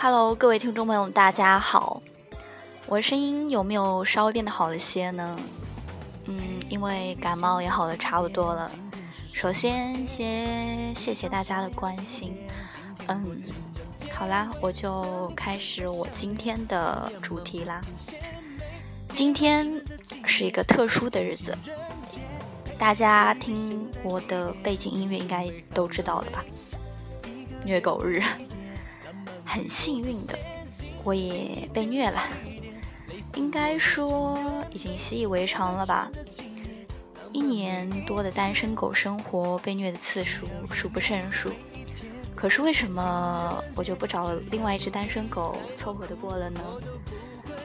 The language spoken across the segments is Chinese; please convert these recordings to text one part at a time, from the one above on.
Hello，各位听众朋友，大家好。我的声音有没有稍微变得好了些呢？嗯，因为感冒也好的差不多了。首先，先谢谢大家的关心。嗯，好啦，我就开始我今天的主题啦。今天是一个特殊的日子，大家听我的背景音乐应该都知道了吧？虐狗日。很幸运的，我也被虐了，应该说已经习以为常了吧。一年多的单身狗生活，被虐的次数数不胜数。可是为什么我就不找另外一只单身狗凑合的过了呢？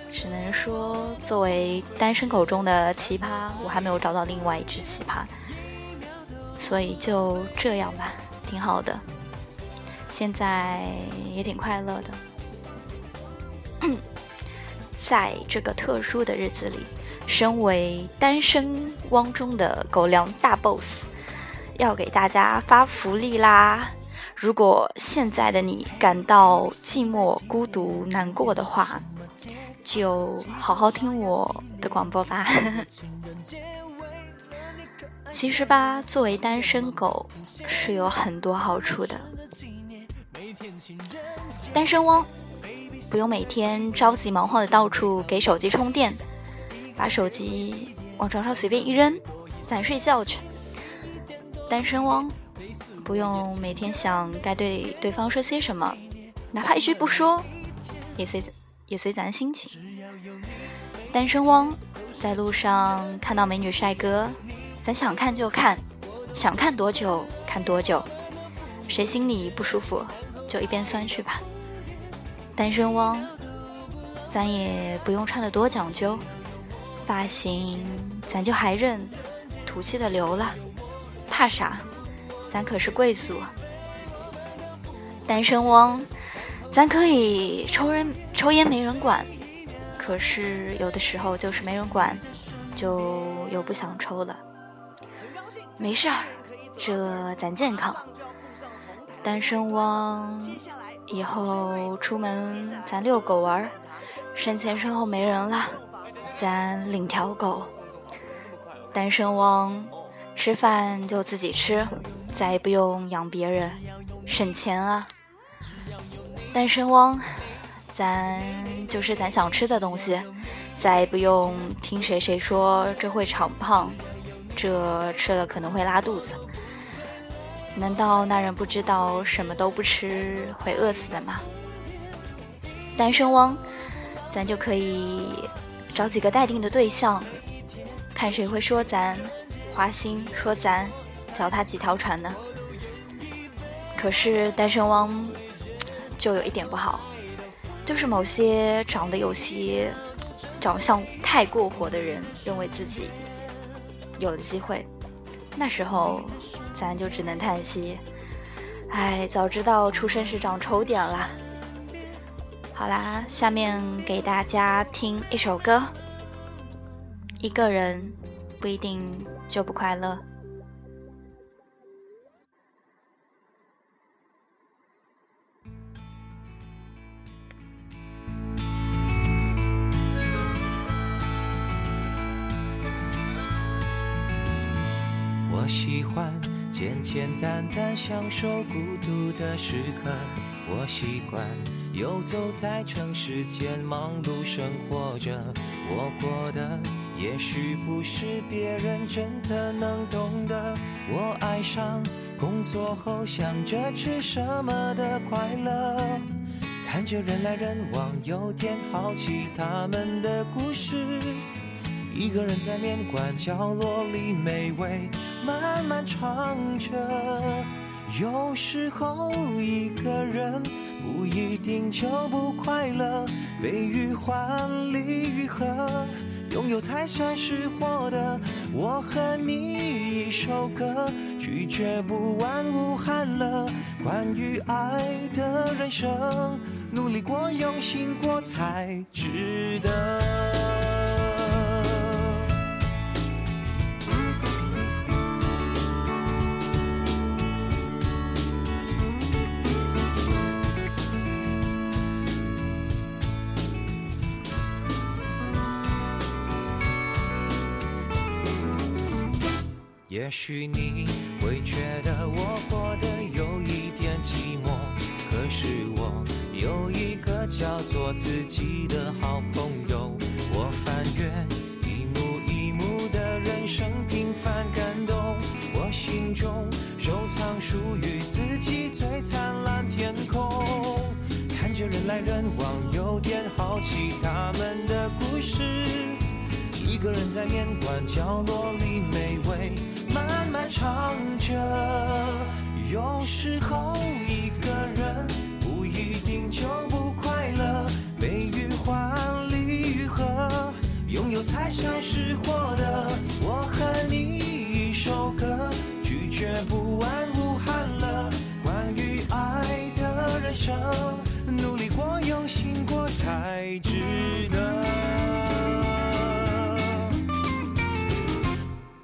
只能说，作为单身狗中的奇葩，我还没有找到另外一只奇葩，所以就这样吧，挺好的。现在也挺快乐的，在这个特殊的日子里，身为单身汪中的狗粮大 boss，要给大家发福利啦！如果现在的你感到寂寞、孤独、难过的话，就好好听我的广播吧。其实吧，作为单身狗是有很多好处的。单身汪不用每天着急忙慌的到处给手机充电，把手机往床上随便一扔，咱睡觉去。单身汪不用每天想该对对方说些什么，哪怕一句不说，也随也随咱心情。单身汪在路上看到美女帅哥，咱想看就看，想看多久看多久，谁心里不舒服？就一边酸去吧，单身汪，咱也不用穿的多讲究，发型咱就还认，土气的留了，怕啥？咱可是贵族。单身汪，咱可以抽人抽烟没人管，可是有的时候就是没人管，就又不想抽了。没事儿，这咱健康。单身汪，以后出门咱遛狗玩，身前身后没人了，咱领条狗。单身汪，吃饭就自己吃，再也不用养别人，省钱啊。单身汪，咱就是咱想吃的东西，再也不用听谁谁说这会长胖，这吃了可能会拉肚子。难道那人不知道什么都不吃会饿死的吗？单身汪，咱就可以找几个待定的对象，看谁会说咱花心，说咱脚踏几条船呢？可是单身汪就有一点不好，就是某些长得有些长相太过火的人，认为自己有了机会。那时候，咱就只能叹息，哎，早知道出生时长丑点了。好啦，下面给大家听一首歌。一个人不一定就不快乐。我喜欢简简单单享受孤独的时刻。我习惯游走在城市间，忙碌生活着。我过的也许不是别人真的能懂的。我爱上工作后想着吃什么的快乐，看着人来人往，有点好奇他们的故事。一个人在面馆角落里美味慢慢尝着，有时候一个人不一定就不快乐，悲与欢离与合，拥有才算是活的。我和你一首歌，拒绝不完无憾了。关于爱的人生，努力过用心过才值得。也许你会觉得我过得有一点寂寞，可是我有一个叫做自己的好朋友。我翻阅一幕一幕的人生平凡感动，我心中收藏属于自己最灿烂天空。看着人来人往，有点好奇他们的故事。一个人在面馆角落里美味。慢慢唱着，有时候一个人不一定就不快乐。悲与欢，离与合，拥有才算是获得。我和你一首歌，拒绝不完无憾了。关于爱的人生，努力过，用心过，才值得。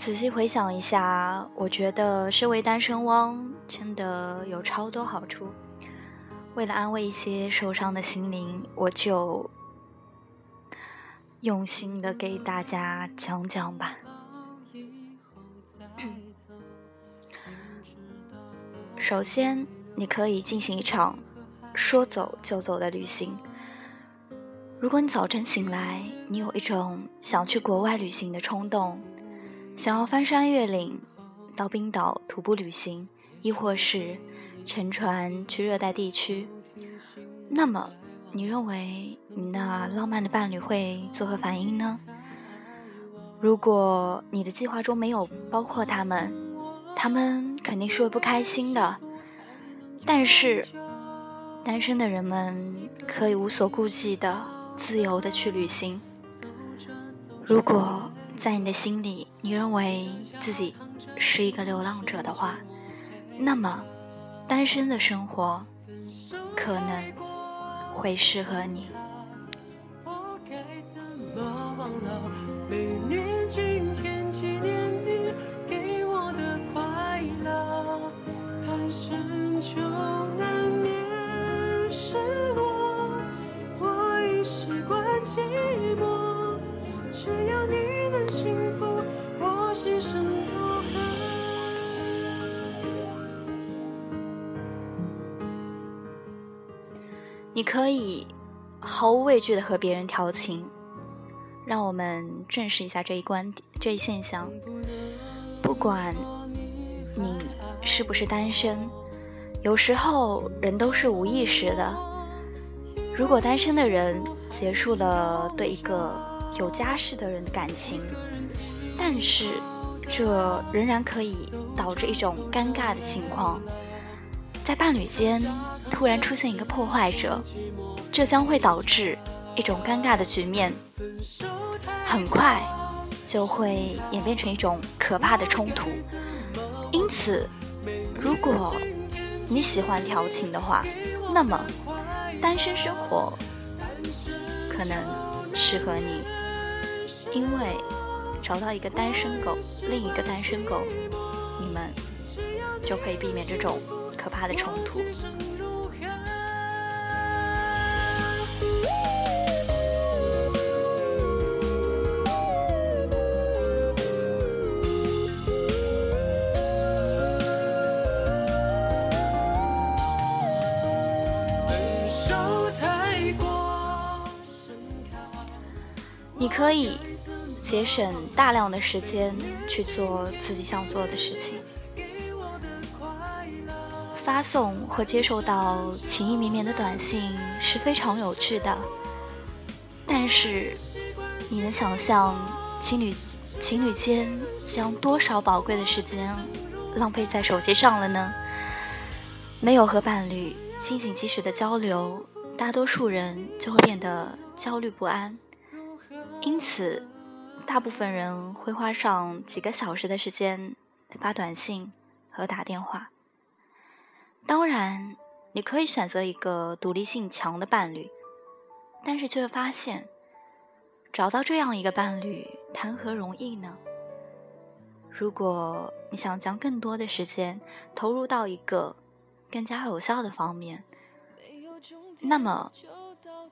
仔细回想一下，我觉得身为单身汪真的有超多好处。为了安慰一些受伤的心灵，我就用心的给大家讲讲吧。首先，你可以进行一场说走就走的旅行。如果你早晨醒来，你有一种想去国外旅行的冲动。想要翻山越岭，到冰岛徒步旅行，亦或是乘船去热带地区，那么你认为你那浪漫的伴侣会作何反应呢？如果你的计划中没有包括他们，他们肯定是会不开心的。但是，单身的人们可以无所顾忌的自由的去旅行。如果。在你的心里，你认为自己是一个流浪者的话，那么单身的生活可能会适合你。你可以毫无畏惧的和别人调情，让我们正视一下这一观点、这一现象。不管你是不是单身，有时候人都是无意识的。如果单身的人结束了对一个有家室的人的感情，但是这仍然可以导致一种尴尬的情况。在伴侣间突然出现一个破坏者，这将会导致一种尴尬的局面，很快就会演变成一种可怕的冲突。因此，如果你喜欢调情的话，那么单身生活可能适合你，因为找到一个单身狗，另一个单身狗，你们就可以避免这种。可怕的冲突。你可以节省大量的时间去做自己想做的事情。发送或接收到情意绵绵的短信是非常有趣的，但是你能想象情侣情侣间将多少宝贵的时间浪费在手机上了呢？没有和伴侣进行及时的交流，大多数人就会变得焦虑不安，因此，大部分人会花上几个小时的时间发短信和打电话。当然，你可以选择一个独立性强的伴侣，但是却发现，找到这样一个伴侣谈何容易呢？如果你想将更多的时间投入到一个更加有效的方面，那么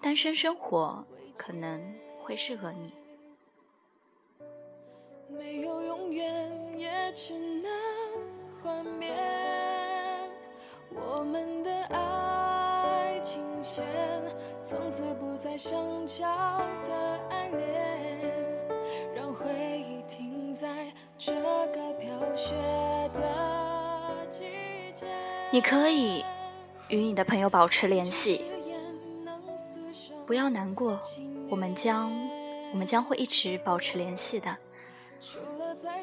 单身生活可能会适合你。没有永远，也只能幻灭。我们的爱情线从此不再相交的爱恋，让回忆停在这个飘雪的季节。你可以与你的朋友保持联系，不要难过，我们将我们将会一直保持联系的。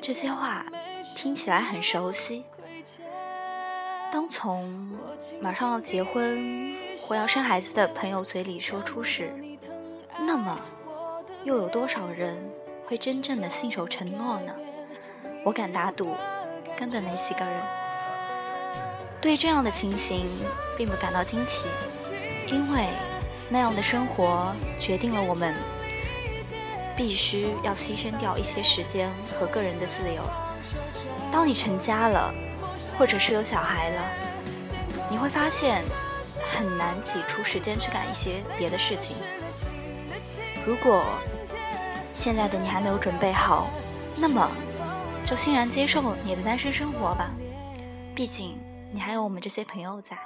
这些话听起来很熟悉。当从马上要结婚或要生孩子的朋友嘴里说出时，那么又有多少人会真正的信守承诺呢？我敢打赌，根本没几个人。对这样的情形并不感到惊奇，因为那样的生活决定了我们必须要牺牲掉一些时间和个人的自由。当你成家了。或者是有小孩了，你会发现很难挤出时间去干一些别的事情。如果现在的你还没有准备好，那么就欣然接受你的单身生活吧，毕竟你还有我们这些朋友在。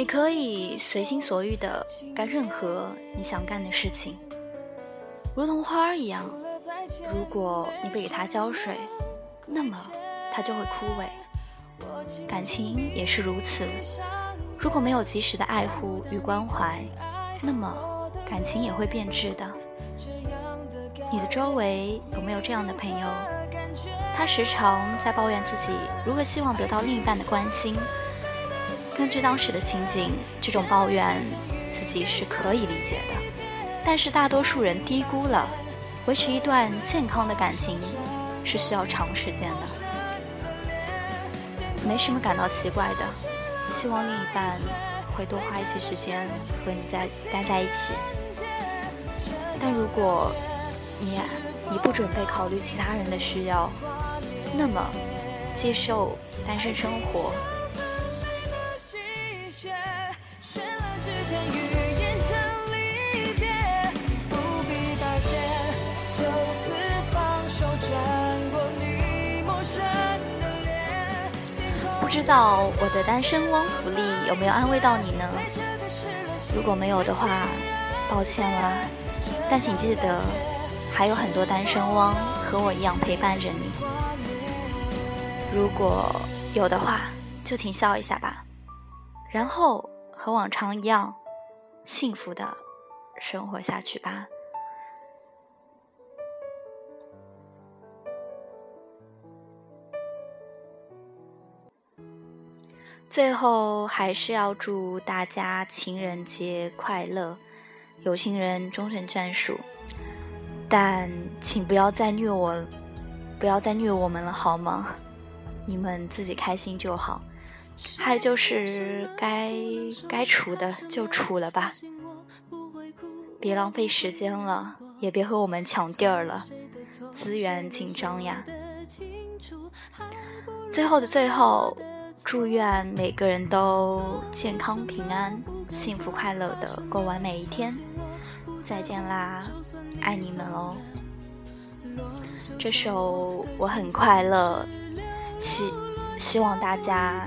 你可以随心所欲的干任何你想干的事情，如同花儿一样。如果你不给它浇水，那么它就会枯萎。感情也是如此，如果没有及时的爱护与关怀，那么感情也会变质的。你的周围有没有这样的朋友？他时常在抱怨自己如何希望得到另一半的关心。根据当时的情景，这种抱怨自己是可以理解的，但是大多数人低估了维持一段健康的感情是需要长时间的。没什么感到奇怪的，希望另一半会多花一些时间和你在待在一起。但如果你你不准备考虑其他人的需要，那么接受单身生活。不知道我的单身汪福利有没有安慰到你呢？如果没有的话，抱歉了。但请记得，还有很多单身汪和我一样陪伴着你。如果有的话，就请笑一下吧，然后和往常一样，幸福的生活下去吧。最后还是要祝大家情人节快乐，有情人终成眷属。但请不要再虐我，不要再虐我们了，好吗？你们自己开心就好。还有就是该该处的就处了吧，别浪费时间了。也别和我们抢地儿了，资源紧张呀。最后的最后，祝愿每个人都健康平安、幸福快乐的过完每一天。再见啦，爱你们哦！这首我很快乐，希希望大家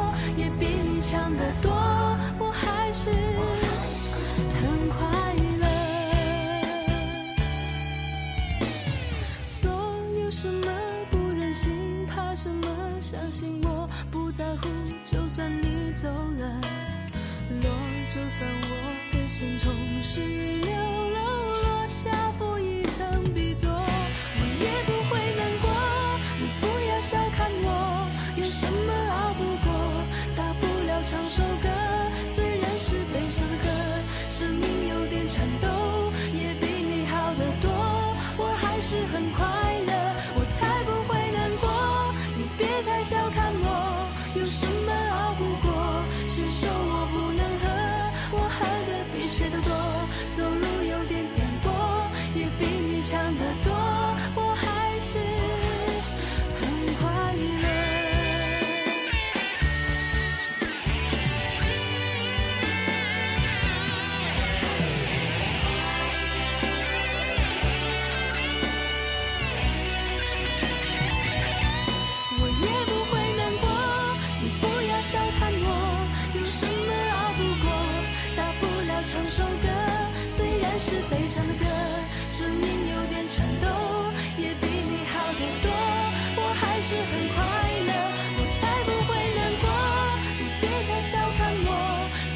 强得多我还是很快乐。做有什么不忍心怕什么相信我不在乎就算你走了落就算我的心从十六楼落下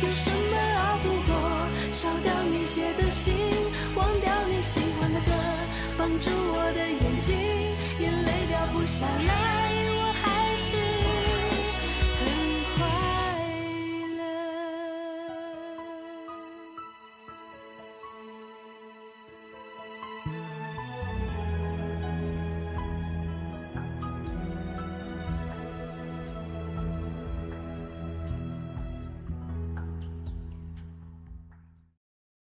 有什么熬不过烧掉你写的信忘掉你喜欢的歌绑住我的眼睛眼泪掉不下来